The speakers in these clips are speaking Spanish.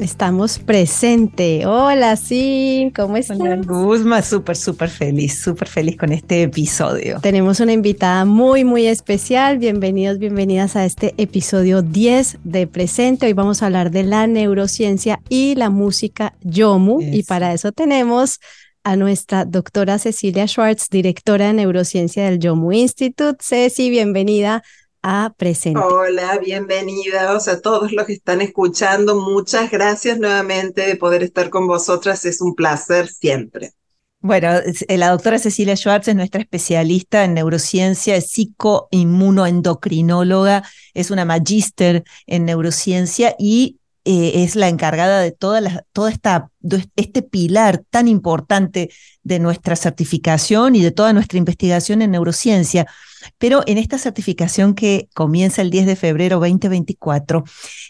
Estamos presente. Hola, sí, ¿cómo estás? Hola, Guzma, súper, súper feliz, súper feliz con este episodio. Tenemos una invitada muy, muy especial. Bienvenidos, bienvenidas a este episodio 10 de Presente. Hoy vamos a hablar de la neurociencia y la música Yomu. Y para eso tenemos a nuestra doctora Cecilia Schwartz, directora de neurociencia del Yomu Institute. Ceci, bienvenida a Presente. Hola, bienvenidos a todos los que están escuchando. Muchas gracias nuevamente de poder estar con vosotras. Es un placer siempre. Bueno, eh, la doctora Cecilia Schwartz es nuestra especialista en neurociencia, es psicoinmunoendocrinóloga, es una magíster en neurociencia y eh, es la encargada de toda, la, toda esta, este pilar tan importante de nuestra certificación y de toda nuestra investigación en neurociencia. Pero en esta certificación que comienza el 10 de febrero 2024,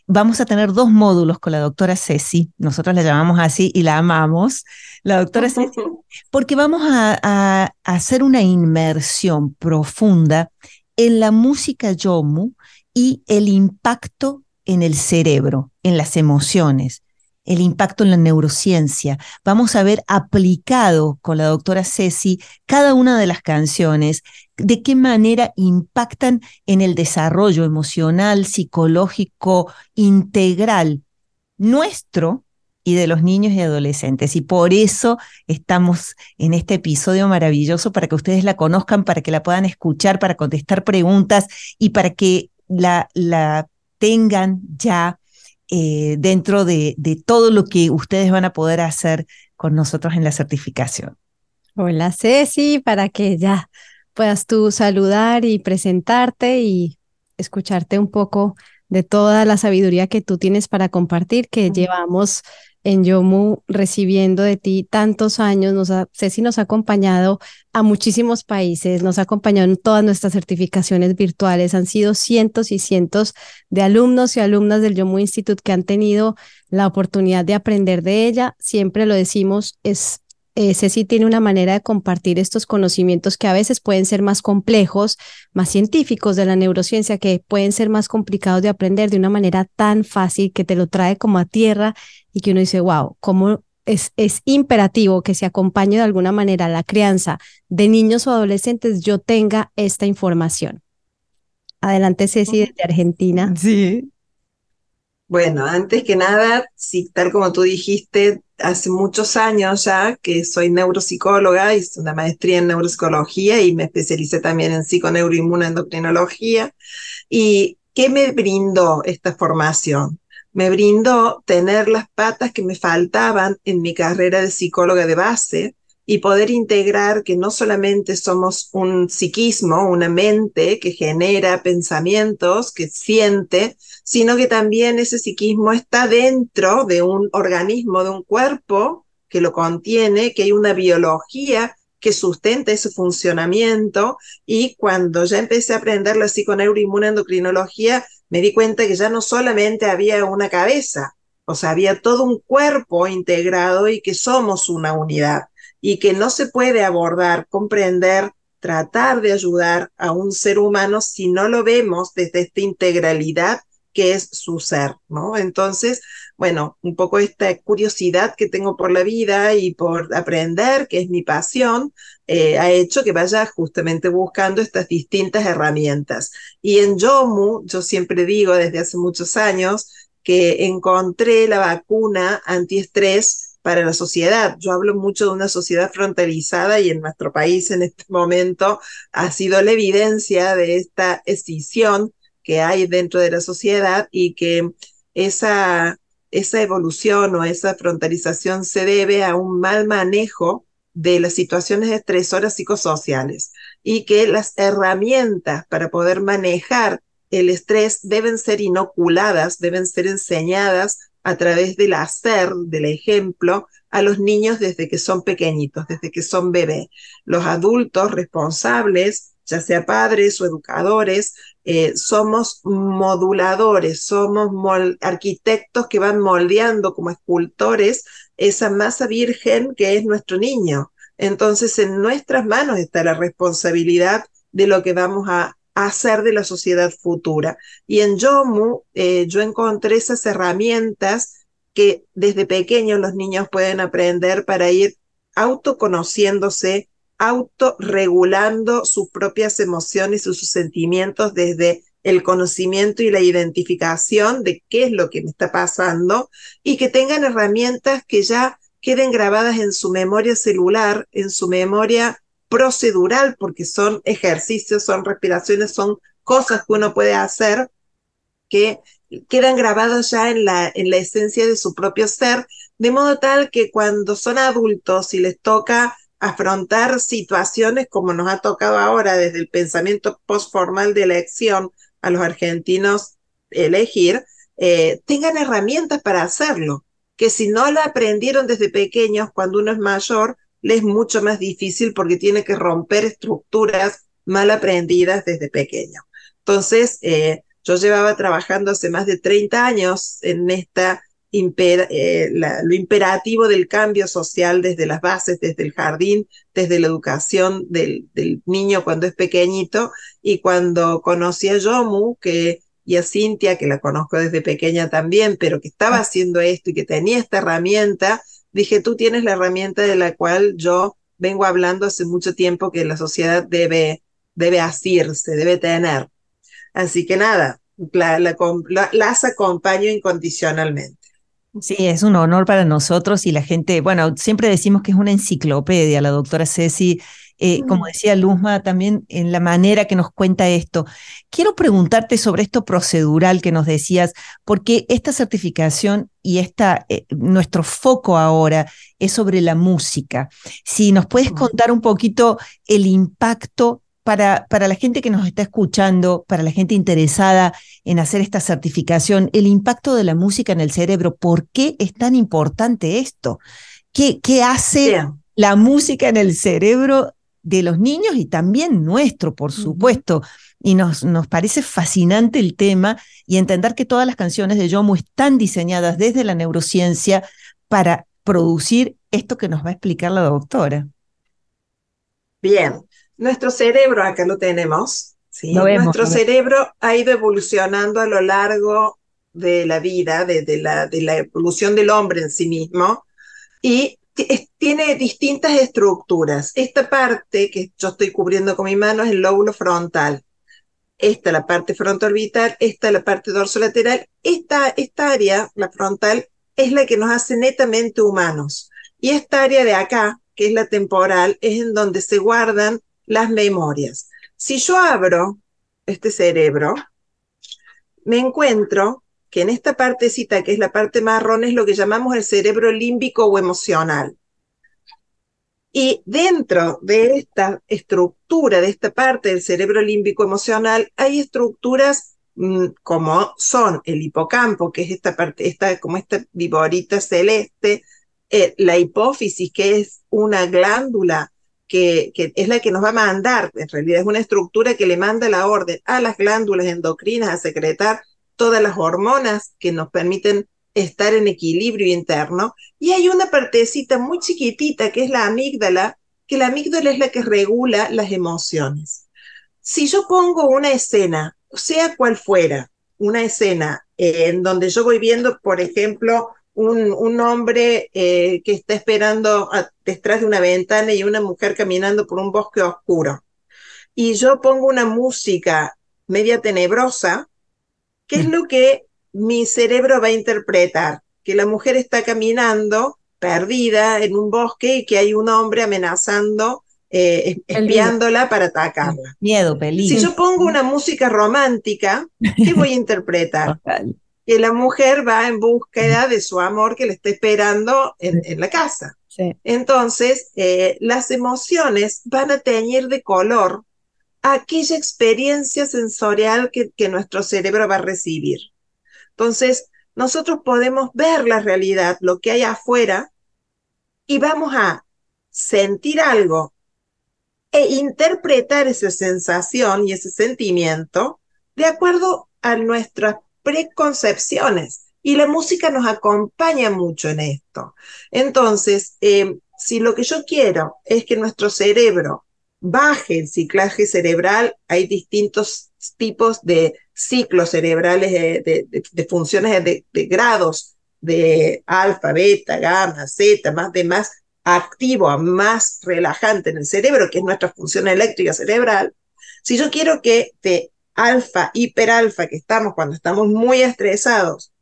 vamos a tener dos módulos con la doctora Ceci. Nosotros la llamamos así y la amamos. La doctora Ceci, porque vamos a, a hacer una inmersión profunda en la música yomu y el impacto en el cerebro, en las emociones, el impacto en la neurociencia. Vamos a ver aplicado con la doctora Ceci cada una de las canciones, de qué manera impactan en el desarrollo emocional, psicológico, integral nuestro y de los niños y adolescentes. Y por eso estamos en este episodio maravilloso para que ustedes la conozcan, para que la puedan escuchar, para contestar preguntas y para que la, la tengan ya eh, dentro de, de todo lo que ustedes van a poder hacer con nosotros en la certificación. Hola Ceci, para que ya puedas tú saludar y presentarte y escucharte un poco de toda la sabiduría que tú tienes para compartir, que llevamos en Yomu recibiendo de ti tantos años. Nos ha, Ceci nos ha acompañado a muchísimos países, nos ha acompañado en todas nuestras certificaciones virtuales. Han sido cientos y cientos de alumnos y alumnas del Yomu Institute que han tenido la oportunidad de aprender de ella. Siempre lo decimos, es eh, Ceci tiene una manera de compartir estos conocimientos que a veces pueden ser más complejos, más científicos de la neurociencia, que pueden ser más complicados de aprender de una manera tan fácil que te lo trae como a tierra y que uno dice, wow, cómo es, es imperativo que se acompañe de alguna manera la crianza de niños o adolescentes, yo tenga esta información. Adelante, Ceci, desde Argentina. Sí. Bueno, antes que nada, sí, tal como tú dijiste, hace muchos años ya que soy neuropsicóloga, hice una maestría en neuropsicología y me especialicé también en psiconeuroinmunoendocrinología. ¿Y qué me brindó esta formación? Me brindó tener las patas que me faltaban en mi carrera de psicóloga de base, y poder integrar que no solamente somos un psiquismo, una mente que genera pensamientos, que siente, sino que también ese psiquismo está dentro de un organismo, de un cuerpo que lo contiene, que hay una biología que sustenta ese funcionamiento. Y cuando ya empecé a aprender la psiconeuroinmunoendocrinología, me di cuenta que ya no solamente había una cabeza, o sea, había todo un cuerpo integrado y que somos una unidad y que no se puede abordar, comprender, tratar de ayudar a un ser humano si no lo vemos desde esta integralidad que es su ser, ¿no? Entonces, bueno, un poco esta curiosidad que tengo por la vida y por aprender, que es mi pasión, eh, ha hecho que vaya justamente buscando estas distintas herramientas. Y en Yomu, yo siempre digo desde hace muchos años que encontré la vacuna antiestrés para la sociedad. Yo hablo mucho de una sociedad fronterizada y en nuestro país en este momento ha sido la evidencia de esta escisión que hay dentro de la sociedad y que esa, esa evolución o esa frontalización se debe a un mal manejo de las situaciones estresoras psicosociales y que las herramientas para poder manejar el estrés deben ser inoculadas, deben ser enseñadas a través del hacer, del ejemplo, a los niños desde que son pequeñitos, desde que son bebés. Los adultos responsables, ya sea padres o educadores, eh, somos moduladores, somos arquitectos que van moldeando como escultores esa masa virgen que es nuestro niño. Entonces, en nuestras manos está la responsabilidad de lo que vamos a hacer de la sociedad futura. Y en Yomu eh, yo encontré esas herramientas que desde pequeños los niños pueden aprender para ir autoconociéndose, autorregulando sus propias emociones y sus sentimientos desde el conocimiento y la identificación de qué es lo que me está pasando y que tengan herramientas que ya queden grabadas en su memoria celular, en su memoria procedural, porque son ejercicios, son respiraciones, son cosas que uno puede hacer que quedan grabadas ya en la, en la esencia de su propio ser, de modo tal que cuando son adultos y les toca afrontar situaciones como nos ha tocado ahora desde el pensamiento postformal de elección a los argentinos elegir, eh, tengan herramientas para hacerlo, que si no lo aprendieron desde pequeños, cuando uno es mayor, le es mucho más difícil porque tiene que romper estructuras mal aprendidas desde pequeño. Entonces, eh, yo llevaba trabajando hace más de 30 años en esta eh, lo imperativo del cambio social desde las bases, desde el jardín, desde la educación del, del niño cuando es pequeñito. Y cuando conocí a Yomu, que, y a Cintia, que la conozco desde pequeña también, pero que estaba ah. haciendo esto y que tenía esta herramienta, dije, tú tienes la herramienta de la cual yo vengo hablando hace mucho tiempo que la sociedad debe, debe asirse, debe tener. Así que nada, la, las acompaño incondicionalmente. Sí, es un honor para nosotros y la gente, bueno, siempre decimos que es una enciclopedia la doctora Ceci, eh, como decía Luzma, también en la manera que nos cuenta esto. Quiero preguntarte sobre esto procedural que nos decías, porque esta certificación y esta, eh, nuestro foco ahora es sobre la música. Si nos puedes contar un poquito el impacto para, para la gente que nos está escuchando, para la gente interesada en hacer esta certificación, el impacto de la música en el cerebro, ¿por qué es tan importante esto? ¿Qué, qué hace la música en el cerebro de los niños y también nuestro, por supuesto? Y nos, nos parece fascinante el tema y entender que todas las canciones de Yomu están diseñadas desde la neurociencia para producir esto que nos va a explicar la doctora. Bien, nuestro cerebro, acá lo tenemos, ¿sí? Nuestro cerebro ha ido evolucionando a lo largo de la vida, de, la, de la evolución del hombre en sí mismo, y tiene distintas estructuras. Esta parte que yo estoy cubriendo con mi mano es el lóbulo frontal. Esta la parte frontoorbital, esta la parte dorsolateral. Esta, esta área, la frontal, es la que nos hace netamente humanos. Y esta área de acá, que es la temporal, es en donde se guardan las memorias. Si yo abro este cerebro, me encuentro que en esta partecita, que es la parte marrón, es lo que llamamos el cerebro límbico o emocional. Y dentro de esta estructura, de esta parte del cerebro límbico emocional, hay estructuras mm, como son el hipocampo, que es esta parte, esta, como esta viborita celeste, eh, la hipófisis, que es una glándula que, es la que nos va a mandar, en realidad es una estructura que le manda la orden a las glándulas endocrinas a secretar todas las hormonas que nos permiten estar en equilibrio interno. Y hay una partecita muy chiquitita que es la amígdala, que la amígdala es la que regula las emociones. Si yo pongo una escena, sea cual fuera, una escena en donde yo voy viendo, por ejemplo, un, hombre eh, que está esperando detrás de una ventana y una mujer caminando por un bosque oscuro. Y yo pongo una música media tenebrosa, ¿qué es mm. lo que mi cerebro va a interpretar? Que la mujer está caminando perdida en un bosque y que hay un hombre amenazando, eh, espiándola para atacarla. Miedo, peligro. Si yo pongo una música romántica, ¿qué voy a interpretar? que la mujer va en búsqueda de su amor que le está esperando en, la casa. Entonces, eh, las emociones van a teñir de color aquella experiencia sensorial que, nuestro cerebro va a recibir. Entonces, nosotros podemos ver la realidad, lo que hay afuera, y vamos a sentir algo e interpretar esa sensación y ese sentimiento de acuerdo a nuestras preconcepciones y la música nos acompaña mucho en esto. Entonces, eh, si lo que yo quiero es que nuestro cerebro baje el ciclaje cerebral, hay distintos tipos de ciclos cerebrales, de, funciones de, grados de alfa, beta, gamma, zeta, más de más activo a más relajante en el cerebro, que es nuestra función eléctrica cerebral, si yo quiero que de alfa, hiperalfa, que estamos cuando estamos muy estresados,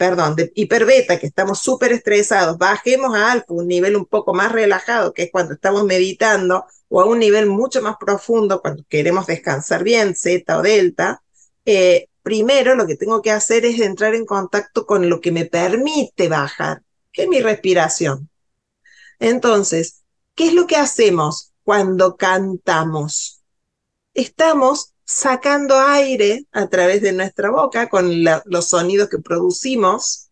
perdón, de hiperbeta, que estamos súper estresados, bajemos a alfa, un nivel un poco más relajado, que es cuando estamos meditando, o a un nivel mucho más profundo, cuando queremos descansar bien, zeta o delta, eh, primero lo que tengo que hacer es entrar en contacto con lo que me permite bajar, que es mi respiración. Entonces, ¿qué es lo que hacemos cuando cantamos? Estamos sacando aire a través de nuestra boca con los sonidos que producimos.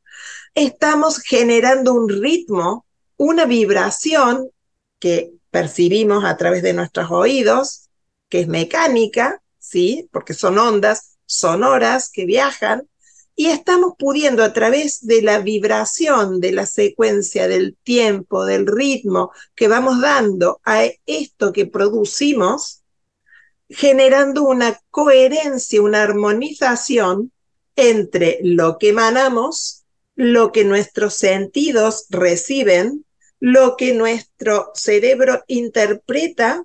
Estamos generando un ritmo, una vibración que percibimos a través de nuestros oídos, que es mecánica, ¿sí? Porque son ondas sonoras que viajan y estamos pudiendo a través de la vibración, de la secuencia, del tiempo, del ritmo que vamos dando a esto que producimos, generando una coherencia, una armonización entre lo que emanamos, lo que nuestros sentidos reciben, lo que nuestro cerebro interpreta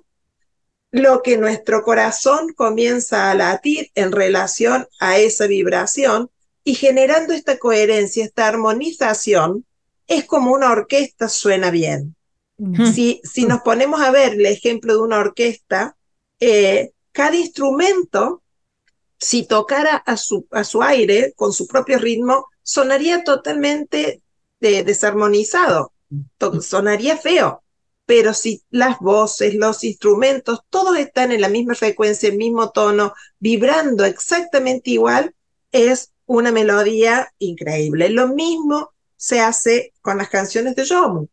lo que nuestro corazón comienza a latir en relación a esa vibración y generando esta coherencia, esta armonización, es como una orquesta suena bien. Si, si nos ponemos a ver el ejemplo de una orquesta, eh, cada instrumento, si tocara a su, a su aire con su propio ritmo, sonaría totalmente desarmonizado, sonaría feo pero si las voces, los instrumentos, todos están en la misma frecuencia, el mismo tono, vibrando exactamente igual, es una melodía increíble. Lo mismo se hace con las canciones de Yomu.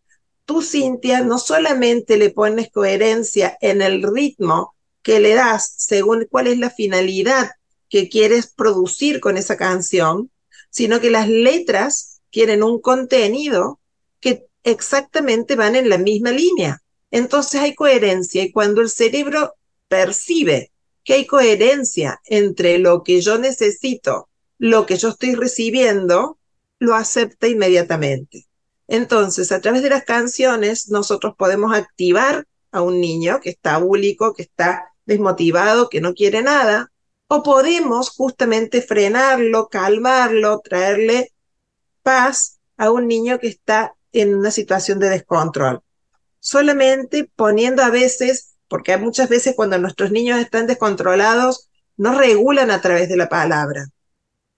Tú, Cintia, no solamente le pones coherencia en el ritmo que le das según cuál es la finalidad que quieres producir con esa canción, sino que las letras tienen un contenido que exactamente van en la misma línea. Entonces hay coherencia y cuando el cerebro percibe que hay coherencia entre lo que yo necesito, lo que yo estoy recibiendo, lo acepta inmediatamente. Entonces, a través de las canciones, nosotros podemos activar a un niño que está búlico, que está desmotivado, que no quiere nada, o podemos justamente frenarlo, calmarlo, traerle paz a un niño que está en una situación de descontrol. Solamente poniendo a veces, porque muchas veces cuando nuestros niños están descontrolados, no regulan a través de la palabra.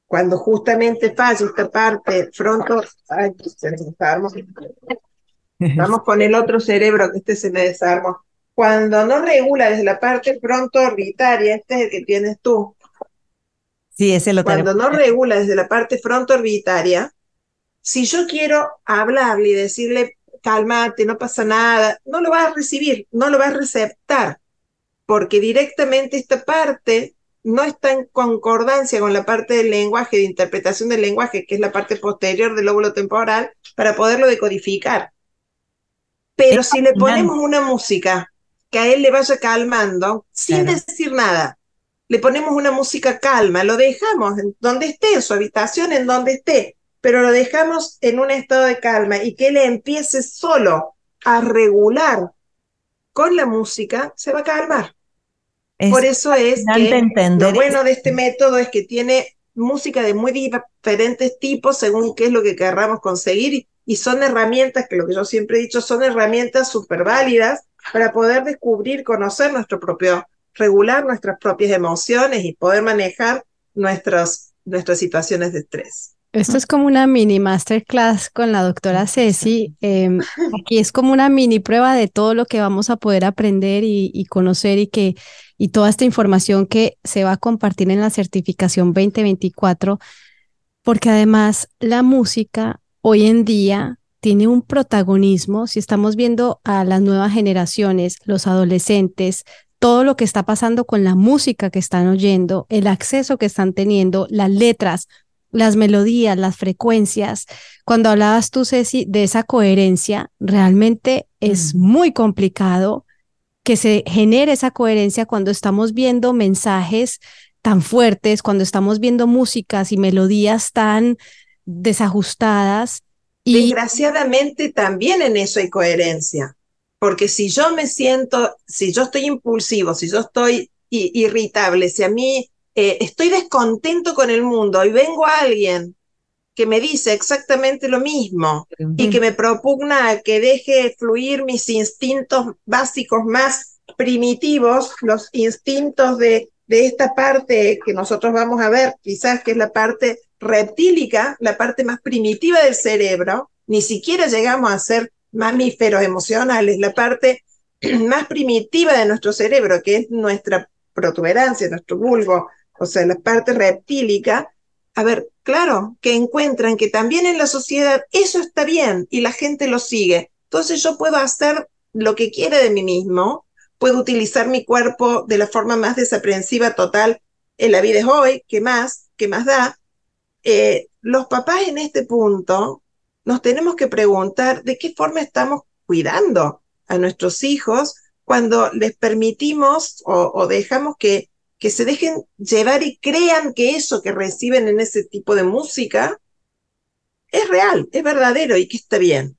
Cuando justamente falla esta parte fronto, ay, se me desarmó. Vamos con el otro cerebro que este se me desarmó. Cuando no regula desde la parte fronto orbitaria, este es el que tienes tú. Sí, ese lo Cuando no regula desde la parte fronto orbitaria, si yo quiero hablarle y decirle, cálmate, no pasa nada, no lo va a recibir, no lo va a receptar, porque directamente esta parte no está en concordancia con la parte del lenguaje, de interpretación del lenguaje, que es la parte posterior del lóbulo temporal, para poderlo decodificar. Pero si le ponemos una música que a él le vaya calmando, sin decir nada, le ponemos una música calma, lo dejamos en donde esté, en su habitación, en donde esté, pero lo dejamos en un estado de calma y que él empiece solo a regular con la música, se va a calmar. Por eso es que lo bueno de este método es que tiene música de muy diferentes tipos según qué es lo que querramos conseguir y son herramientas que lo que yo siempre he dicho son herramientas súper válidas para poder descubrir, conocer nuestro propio, regular nuestras propias emociones y poder manejar nuestras, nuestras situaciones de estrés. Esto es como una mini masterclass con la doctora Ceci. Em, aquí es como una mini prueba de todo lo que vamos a poder aprender y, conocer y que y toda esta información que se va a compartir en la certificación 2024, porque además la música hoy en día tiene un protagonismo. Si estamos viendo a las nuevas generaciones, los adolescentes, todo lo que está pasando con la música que están oyendo, el acceso que están teniendo, las letras, las melodías, las frecuencias. Cuando hablabas tú, Ceci, de esa coherencia, realmente es muy complicado que se genere esa coherencia cuando estamos viendo mensajes tan fuertes, cuando estamos viendo músicas y melodías tan desajustadas. Y... Desgraciadamente también en eso hay coherencia, porque si yo me siento, si yo estoy impulsivo, si yo estoy irritable, si a mí eh, estoy descontento con el mundo y vengo a alguien que me dice exactamente lo mismo y que me propugna que deje fluir mis instintos básicos más primitivos, los instintos de, de esta parte que nosotros vamos a ver, quizás que es la parte reptílica, la parte más primitiva del cerebro, ni siquiera llegamos a ser mamíferos emocionales, la parte más primitiva de nuestro cerebro, que es nuestra protuberancia, nuestro bulbo, o sea, la parte reptílica, a ver, claro, que encuentran que también en la sociedad eso está bien y la gente lo sigue. Entonces yo puedo hacer lo que quiera de mí mismo, puedo utilizar mi cuerpo de la forma más desaprensiva total en la vida es hoy, ¿qué más? ¿Qué más da? Eh, los papás en este punto nos tenemos que preguntar de qué forma estamos cuidando a nuestros hijos cuando les permitimos o dejamos que que se dejen llevar y crean que eso que reciben en ese tipo de música es real, es verdadero y que está bien.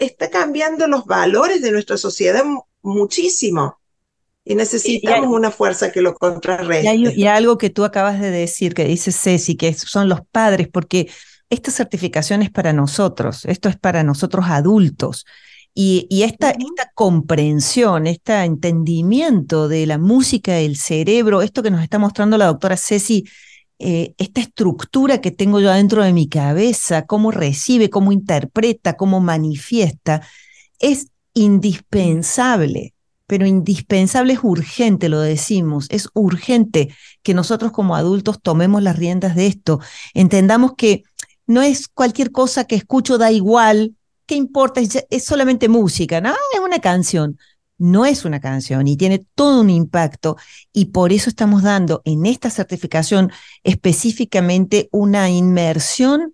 Está, cambiando los valores de nuestra sociedad muchísimo y necesitamos una fuerza que lo contrarreste. Y, algo que tú acabas de decir, que dice Ceci, que son los padres, porque esta certificación es para nosotros, esto es para nosotros adultos. Y, esta, esta, comprensión, este entendimiento de la música del cerebro, esto que nos está mostrando la doctora Ceci, eh, esta estructura que tengo yo adentro de mi cabeza, cómo recibe, cómo interpreta, cómo manifiesta, es indispensable, pero indispensable es urgente, lo decimos, es urgente que nosotros como adultos tomemos las riendas de esto, entendamos que no es cualquier cosa que escucho da igual, ¿qué importa? Es, solamente música, ¿no? Es una canción. No es una canción y tiene todo un impacto y por eso estamos dando en esta certificación específicamente una inmersión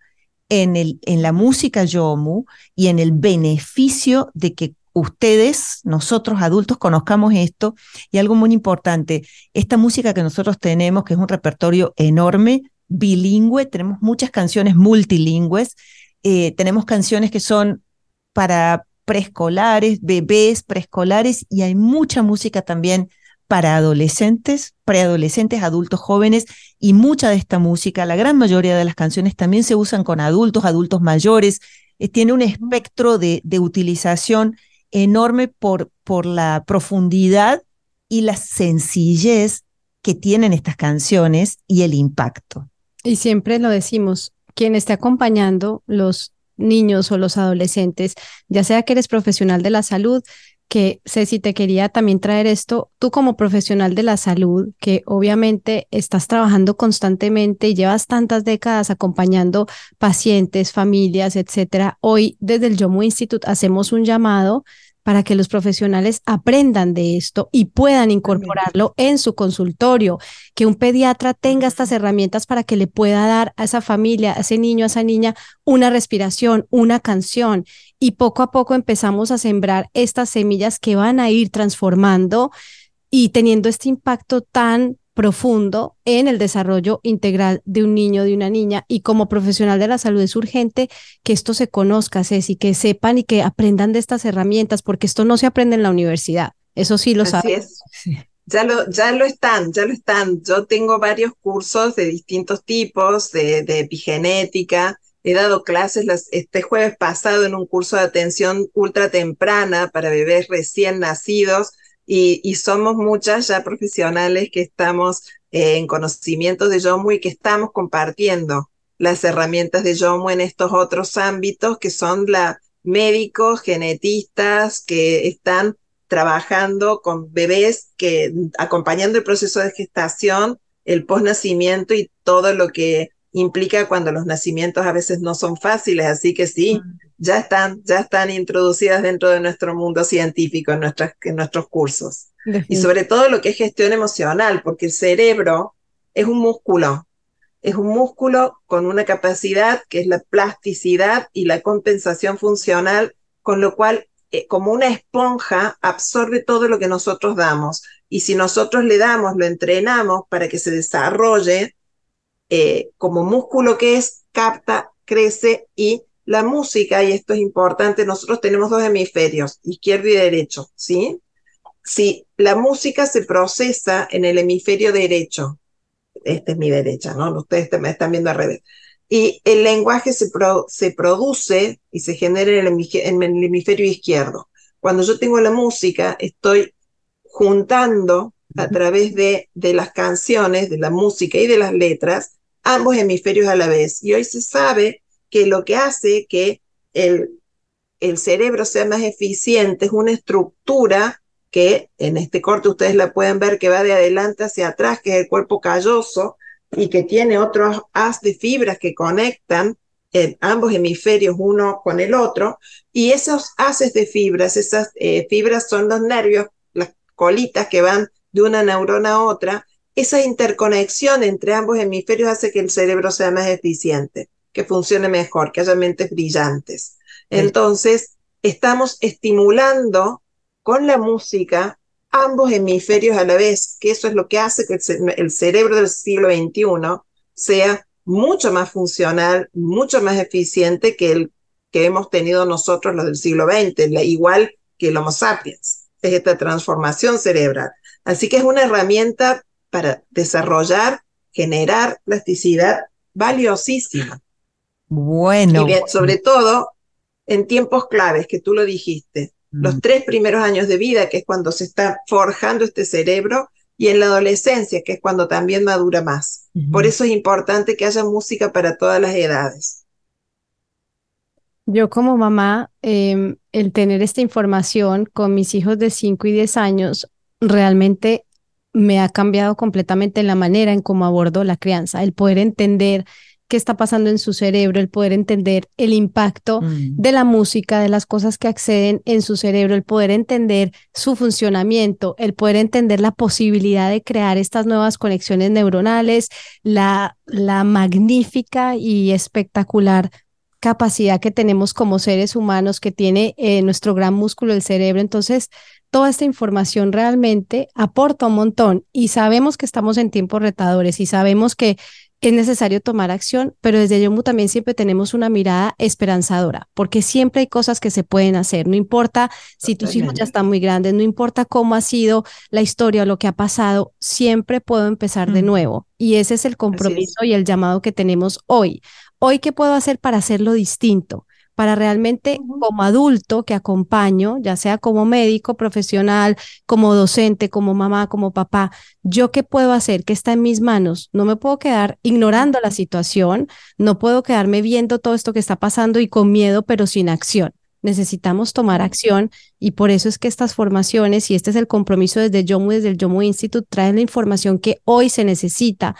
en, el, en la música Yomu y en el beneficio de que ustedes, nosotros adultos, conozcamos esto. Y algo muy importante, esta música que nosotros tenemos, que es un repertorio enorme, bilingüe, tenemos muchas canciones multilingües eh, tenemos canciones que son para preescolares, bebés, preescolares, y hay mucha música también para adolescentes, preadolescentes, adultos jóvenes, y mucha de esta música, la gran mayoría de las canciones también se usan con adultos, adultos mayores, eh, tiene un espectro de, de utilización enorme por, por la profundidad y la sencillez que tienen estas canciones y el impacto. Y siempre lo decimos, quien esté acompañando los niños o los adolescentes, ya sea que eres profesional de la salud, que Ceci te quería también traer esto, tú como profesional de la salud, que obviamente estás trabajando constantemente y llevas tantas décadas acompañando pacientes, familias, etcétera. Hoy desde el Yomu Institute hacemos un llamado para que los profesionales aprendan de esto y puedan incorporarlo en su consultorio, que un pediatra tenga estas herramientas para que le pueda dar a esa familia, a ese niño, a esa niña, una respiración, una canción. Y poco a poco empezamos a sembrar estas semillas que van a ir transformando y teniendo este impacto tan profundo en el desarrollo integral de un niño, de una niña. Y como profesional de la salud es urgente que esto se conozca, Ceci, que sepan y que aprendan de estas herramientas, porque esto no se aprende en la universidad. Eso sí lo saben. Ya lo, ya lo están, ya lo están. Yo tengo varios cursos de distintos tipos, de, de epigenética. He dado clases este jueves pasado en un curso de atención ultra temprana para bebés recién nacidos y, somos muchas ya profesionales que estamos eh, en conocimientos de Yomu y que estamos compartiendo las herramientas de Yomu en estos otros ámbitos que son la médicos, genetistas que están trabajando con bebés que acompañando el proceso de gestación, el posnacimiento y todo lo que implica cuando los nacimientos a veces no son fáciles, así que sí, mm. Ya están, ya están introducidas dentro de nuestro mundo científico en, nuestras, en nuestros cursos. Y sobre todo lo que es gestión emocional, porque el cerebro es un músculo, es un músculo con una capacidad que es la plasticidad y la compensación funcional, con lo cual eh, como una esponja absorbe todo lo que nosotros damos. Y si nosotros le damos, lo entrenamos para que se desarrolle, eh, como músculo que es, capta crece y la música, y esto es importante, nosotros tenemos dos hemisferios, izquierdo y derecho, ¿sí? Si la música se procesa en el hemisferio derecho, esta es mi derecha, ¿no? Ustedes me están viendo al revés. Y el lenguaje se, se produce y se genera en el, en el hemisferio izquierdo. Cuando yo tengo la música, estoy juntando a través de, de las canciones, de la música y de las letras, ambos hemisferios a la vez. Y hoy se sabe que lo que hace que el, el cerebro sea más eficiente es una estructura que en este corte ustedes la pueden ver que va de adelante hacia atrás, que es el cuerpo calloso y que tiene otros haz de fibras que conectan en ambos hemisferios uno con el otro. Y esos haces de fibras, esas eh, fibras son los nervios, las colitas que van de una neurona a otra, esa interconexión entre ambos hemisferios hace que el cerebro sea más eficiente, que funcione mejor, que haya mentes brillantes. Entonces, estamos estimulando con la música ambos hemisferios a la vez, que eso es lo que hace que el, cerebro del siglo XXI sea mucho más funcional, mucho más eficiente que el que hemos tenido nosotros los del siglo XX, igual que el Homo sapiens. Es esta transformación cerebral. Así que es una herramienta para desarrollar, generar plasticidad valiosísima. Bueno. Y sobre todo en tiempos claves, que tú lo dijiste, los mm. tres primeros años de vida, que es cuando se está forjando este cerebro, y en la adolescencia, que es cuando también madura más. Por eso es importante que haya música para todas las edades. Yo como mamá, em, el tener esta información con mis hijos de 5 y 10 años realmente me ha cambiado completamente la manera en cómo abordo la crianza, el poder entender qué está pasando en su cerebro, el poder entender el impacto mm. de la música, de las cosas que acceden en su cerebro, el poder entender su funcionamiento, el poder entender la posibilidad de crear estas nuevas conexiones neuronales, la, la magnífica y espectacular capacidad que tenemos como seres humanos, que tiene eh, nuestro gran músculo, el cerebro. Entonces, toda esta información realmente aporta un montón y sabemos que estamos en tiempos retadores y sabemos que es necesario tomar acción, pero desde Yomu también siempre tenemos una mirada esperanzadora, porque siempre hay cosas que se pueden hacer, no importa si tus hijos ya están muy grandes, no importa cómo ha sido la historia o lo que ha pasado, siempre puedo empezar de nuevo. Y ese es el compromiso y el llamado que tenemos hoy. Hoy, ¿qué puedo hacer para hacerlo distinto? Para realmente como adulto que acompaño, ya sea como médico, profesional, como docente, como mamá, como papá, yo qué puedo hacer, qué está en mis manos. No me puedo quedar ignorando la situación, no puedo quedarme viendo todo esto que está pasando y con miedo, pero sin acción. Necesitamos tomar acción y por eso es que estas formaciones y este es el compromiso desde YOMU, desde el YOMU Institute, traen la información que hoy se necesita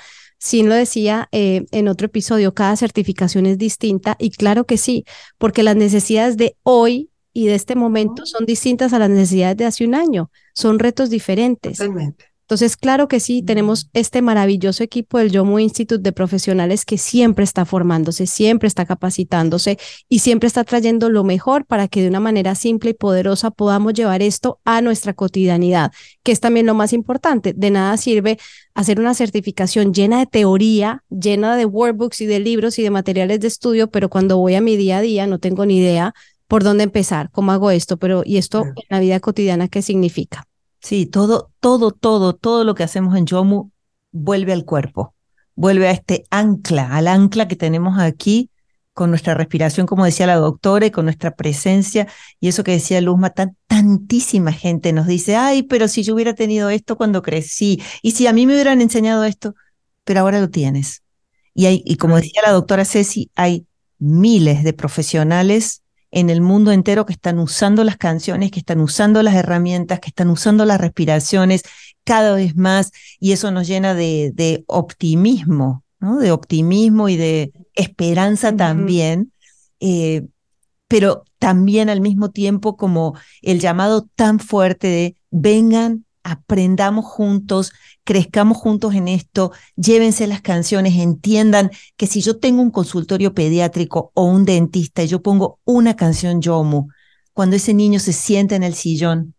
Sí lo decía eh, en otro episodio, cada certificación es distinta y claro que sí, porque las necesidades de hoy y de este momento son distintas a las necesidades de hace un año, son retos diferentes. Totalmente. Entonces, claro que sí, tenemos este maravilloso equipo del Yomu Institute de profesionales que siempre está formándose, siempre está capacitándose y siempre está trayendo lo mejor para que de una manera simple y poderosa podamos llevar esto a nuestra cotidianidad, que es también lo más importante. De nada sirve hacer una certificación llena de teoría, llena de workbooks y de libros y de materiales de estudio, pero cuando voy a mi día a día no tengo ni idea por dónde empezar, cómo hago esto, pero ¿y esto en la vida cotidiana qué significa? Sí, todo, todo, todo, todo lo que hacemos en Yomu vuelve al cuerpo, vuelve a este ancla, al ancla que tenemos aquí con nuestra respiración, como decía la doctora, y con nuestra presencia, y eso que decía Luzma, tan, tantísima gente nos dice, ay, pero si yo hubiera tenido esto cuando crecí, y si a mí me hubieran enseñado esto, pero ahora lo tienes. Y, hay, y como decía la doctora Ceci, hay miles de profesionales en el mundo entero que están usando las canciones, que están usando las herramientas, que están usando las respiraciones cada vez más y eso nos llena de, optimismo, ¿no? de optimismo y de esperanza también, eh, pero también al mismo tiempo como el llamado tan fuerte de vengan, aprendamos juntos, crezcamos juntos en esto, llévense las canciones, entiendan que si yo tengo un consultorio pediátrico o un dentista y yo pongo una canción Yomu, cuando ese niño se sienta en el sillón,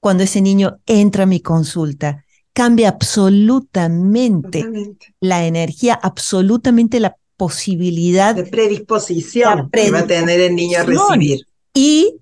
cuando ese niño entra a mi consulta, cambia absolutamente la energía, absolutamente la posibilidad de predisposición que va a tener el niño a recibir. Y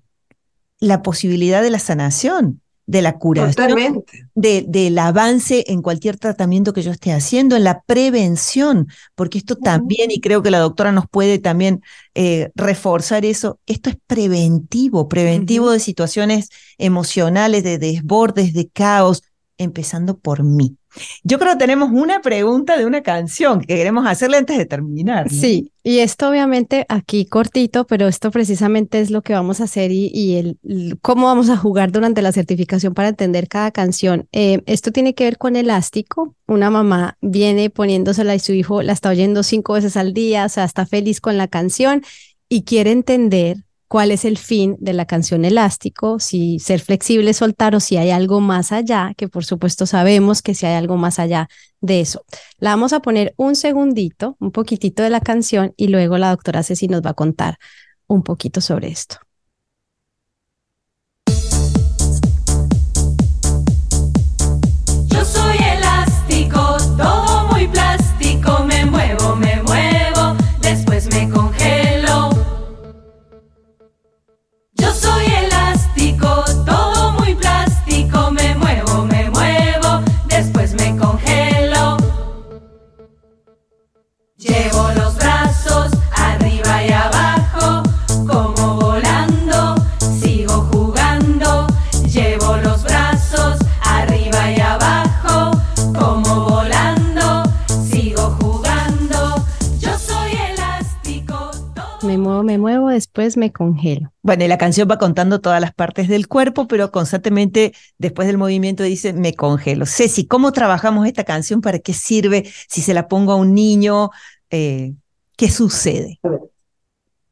la posibilidad de la sanación, de la curación, de, del avance en cualquier tratamiento que yo esté haciendo, en la prevención, porque esto también, y creo que la doctora nos puede también eh, reforzar eso, esto es preventivo, preventivo de situaciones emocionales, de desbordes, de caos, empezando por mí. Yo creo que tenemos una pregunta de una canción que queremos hacerle antes de terminar. Sí, y esto obviamente aquí cortito, pero esto precisamente es lo que vamos a hacer y, el, cómo vamos a jugar durante la certificación para entender cada canción. Eh, esto tiene que ver con elástico. Una mamá viene poniéndosela y su hijo la está oyendo cinco veces al día, o sea, está feliz con la canción y quiere entender cuál es el fin de la canción elástico, si ser flexible, soltar o si hay algo más allá, que por supuesto sabemos que si hay algo más allá de eso. La vamos a poner un segundito, un poquitito de la canción y luego la doctora Ceci nos va a contar un poquito sobre esto. Me muevo, después me congelo. Bueno, y la canción va contando todas las partes del cuerpo, pero constantemente después del movimiento dice me congelo. Ceci, ¿cómo trabajamos esta canción? ¿Para qué sirve? Si se la pongo a un niño, eh, ¿qué sucede?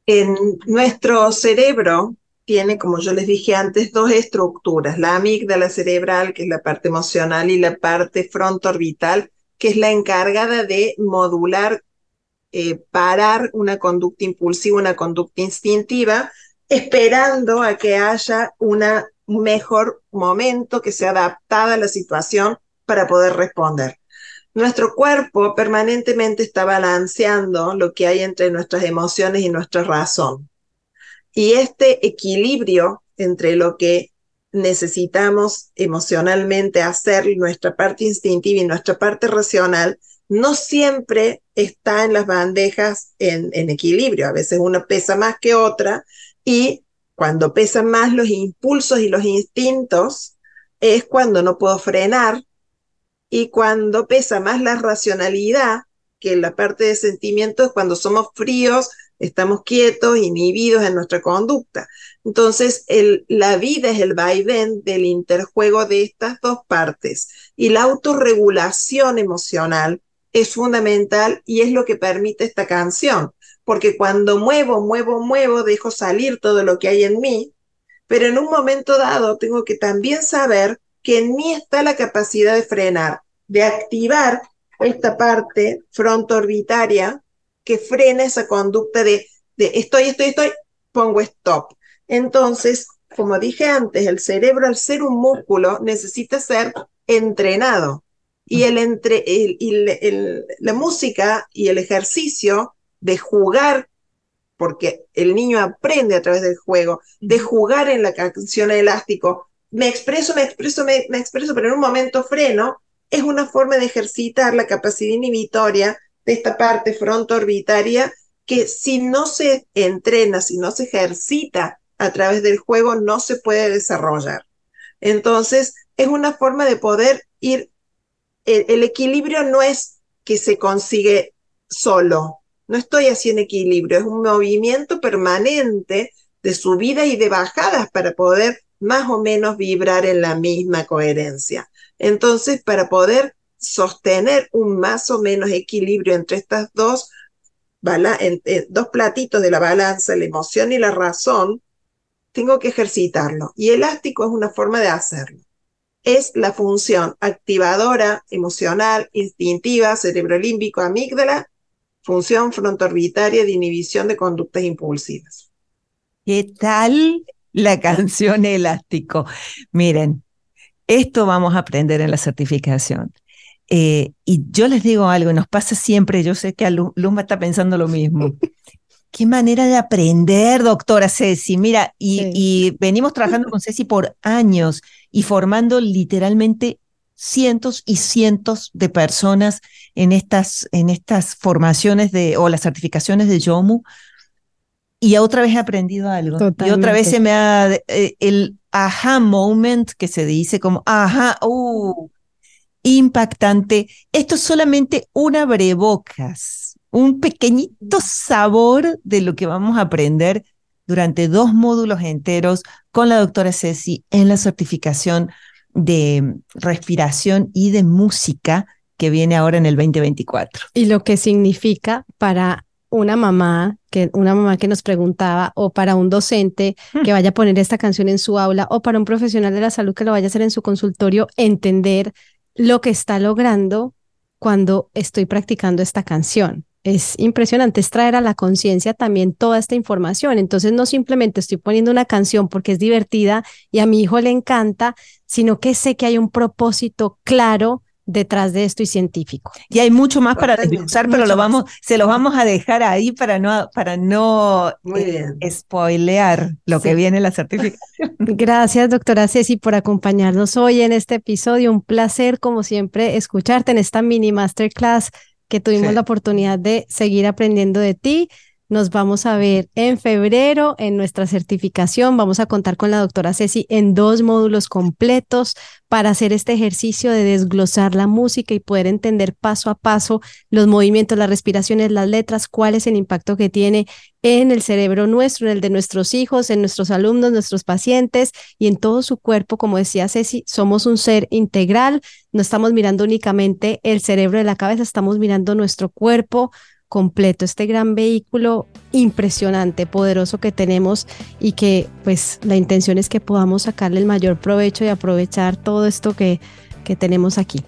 En nuestro cerebro tiene, como yo les dije antes, dos estructuras, la amígdala cerebral, que es la parte emocional, y la parte frontoorbital, que es la encargada de modular, eh, parar una conducta impulsiva, una conducta instintiva, esperando a que haya una, un mejor momento que sea adaptada a la situación para poder responder. Nuestro cuerpo permanentemente está balanceando lo que hay entre nuestras emociones y nuestra razón. Y este equilibrio entre lo que necesitamos emocionalmente hacer, nuestra parte instintiva y nuestra parte racional, no siempre está en las bandejas en, equilibrio. A veces una pesa más que otra y cuando pesan más los impulsos y los instintos es cuando no puedo frenar y cuando pesa más la racionalidad que la parte de sentimiento es cuando somos fríos, estamos quietos, inhibidos en nuestra conducta. Entonces, la vida es el vaivén del interjuego de estas dos partes y la autorregulación emocional es fundamental y es lo que permite esta canción, porque cuando muevo, muevo, muevo, dejo salir todo lo que hay en mí, pero en un momento dado tengo que también saber que en mí está la capacidad de frenar, de activar esta parte frontoorbitaria que frena esa conducta de, de estoy, estoy, estoy, pongo stop. Entonces, como dije antes, el cerebro al ser un músculo necesita ser entrenado. Y, el entre, el, el, el, la música y el ejercicio de jugar, porque el niño aprende a través del juego, de jugar en la canción elástico, me expreso, me expreso, me, me expreso, pero en un momento freno, es una forma de ejercitar la capacidad inhibitoria de esta parte frontoorbitaria que si no se entrena, si no se ejercita a través del juego, no se puede desarrollar. Entonces, es una forma de poder ir, el, equilibrio no es que se consigue solo, no estoy así en equilibrio, es un movimiento permanente de subida y de bajadas para poder más o menos vibrar en la misma coherencia. Entonces, para poder sostener un más o menos equilibrio entre estas dos, en, en, dos platitos de la balanza, la emoción y la razón, tengo que ejercitarlo. Y elástico es una forma de hacerlo. Es la función activadora, emocional, instintiva, cerebrolímbico, amígdala, función frontoorbitaria de inhibición de conductas impulsivas. ¿Qué tal la canción elástico? Miren, esto vamos a aprender en la certificación. Eh, y yo les digo algo, nos pasa siempre, yo sé que Luma está pensando lo mismo. Qué manera de aprender, doctora Ceci. Mira, y, y venimos trabajando con Ceci por años y formando literalmente cientos y cientos de personas en estas, en estas formaciones de, o las certificaciones de YOMU. Y otra vez he aprendido algo. Y otra vez se me ha, eh, el aha moment que se dice como, ajá, uh, impactante. Esto es solamente una brebocas, un pequeñito sabor de lo que vamos a aprender durante dos módulos enteros con la doctora Ceci en la certificación de respiración y de música que viene ahora en el 2024. Y lo que significa para una mamá, que una mamá que nos preguntaba, o para un docente hmm. que vaya a poner esta canción en su aula, o para un profesional de la salud que lo vaya a hacer en su consultorio, entender lo que está logrando cuando estoy practicando esta canción es impresionante, es traer a la conciencia también toda esta información. Entonces no simplemente estoy poniendo una canción porque es divertida y a mi hijo le encanta, sino que sé que hay un propósito claro detrás de esto y científico. Y hay mucho más para desglosar, pero lo vamos, se los vamos a dejar ahí para no, para no eh, spoilear lo que viene en la certificación. Gracias, doctora Ceci, por acompañarnos hoy en este episodio. Un placer, como siempre, escucharte en esta mini masterclass que tuvimos la oportunidad de seguir aprendiendo de ti. Nos vamos a ver en febrero en nuestra certificación. Vamos a contar con la doctora Ceci en dos módulos completos para hacer este ejercicio de desglosar la música y poder entender paso a paso los movimientos, las respiraciones, las letras, cuál es el impacto que tiene en el cerebro nuestro, en el de nuestros hijos, en nuestros alumnos, nuestros pacientes y en todo su cuerpo. Como decía Ceci, somos un ser integral. No estamos mirando únicamente el cerebro de la cabeza, estamos mirando nuestro cuerpo, completo, este gran vehículo impresionante, poderoso que tenemos y que pues la intención es que podamos sacarle el mayor provecho y aprovechar todo esto que, que tenemos aquí.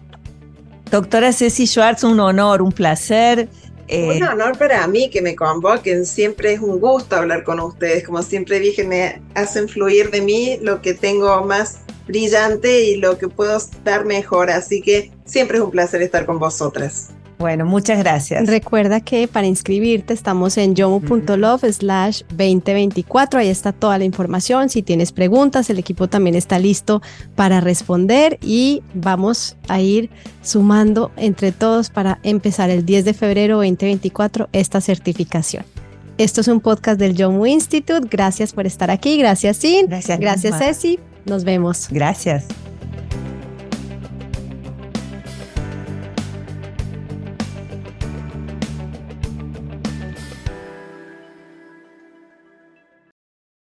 Doctora Ceci Schwartz, un honor, un placer. Eh, un honor para mí que me convoquen, siempre es un gusto hablar con ustedes, como siempre dije, me hacen fluir de mí lo que tengo más brillante y lo que puedo dar mejor, así que siempre es un placer estar con vosotras. Bueno, muchas gracias. Recuerda que para inscribirte estamos en yomu.love slash 2024. Ahí está toda la información. Si tienes preguntas, el equipo también está listo para responder y vamos a ir sumando entre todos para empezar el 10 de febrero 2024 esta certificación. Esto es un podcast del Yomu Institute. Gracias por estar aquí. Gracias, Sin. Gracias, gracias Ceci. Nos vemos. Gracias.